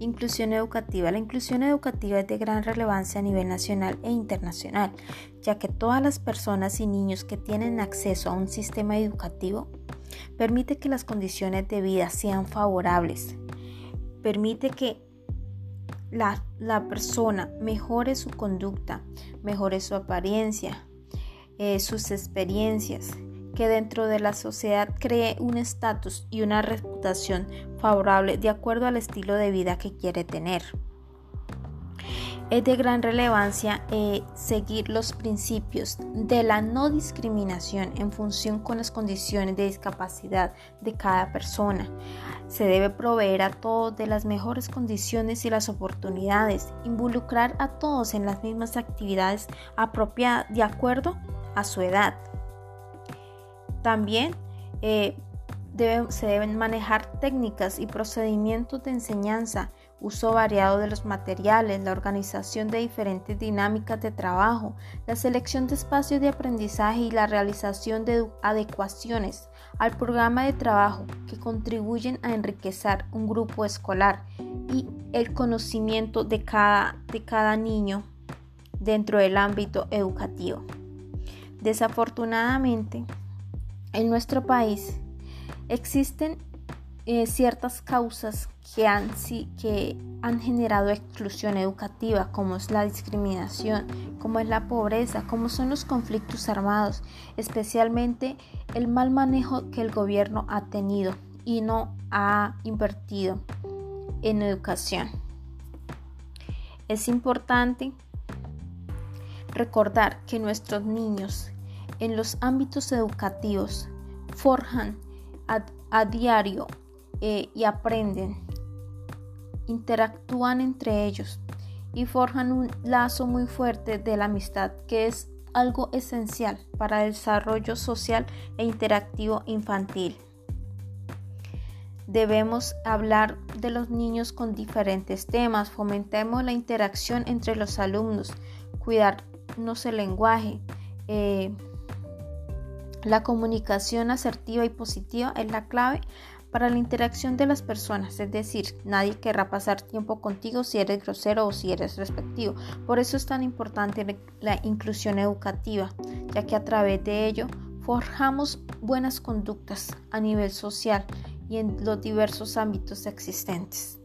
Inclusión educativa. La inclusión educativa es de gran relevancia a nivel nacional e internacional, ya que todas las personas y niños que tienen acceso a un sistema educativo permite que las condiciones de vida sean favorables, permite que la, persona mejore su conducta, mejore su apariencia, eh, sus experiencias, que dentro de la sociedad cree un estatus y una reputación favorable de acuerdo al estilo de vida que quiere tener. Es de gran relevancia eh, seguir los principios de la no discriminación en función con las condiciones de discapacidad de cada persona. Se debe proveer a todos de las mejores condiciones y las oportunidades, involucrar a todos en las mismas actividades apropiadas de acuerdo a su edad. También eh, se deben manejar técnicas y procedimientos de enseñanza, uso variado de los materiales, la organización de diferentes dinámicas de trabajo, la selección de espacios de aprendizaje y la realización de adecuaciones al programa de trabajo que contribuyen a enriquecer un grupo escolar y el conocimiento de cada, de cada niño dentro del ámbito educativo. Desafortunadamente, en nuestro país existen eh, ciertas causas que han, que han generado exclusión educativa, como es la discriminación, como es la pobreza, como son los conflictos armados, especialmente el mal manejo que el gobierno ha tenido y no ha invertido en educación. Es importante recordar que nuestros niños en los ámbitos educativos forjan a, diario eh, y aprenden, interactúan entre ellos y forjan un lazo muy fuerte de la amistad que es algo esencial para el desarrollo social e interactivo infantil. Debemos hablar de los niños con diferentes temas, fomentemos la interacción entre los alumnos, cuidarnos el lenguaje, eh, la comunicación asertiva y positiva es la clave para la interacción de las personas, es decir, nadie querrá pasar tiempo contigo si eres grosero o si eres respectivo. Por eso es tan importante la inclusión educativa, ya que a través de ello forjamos buenas conductas a nivel social y en los diversos ámbitos existentes.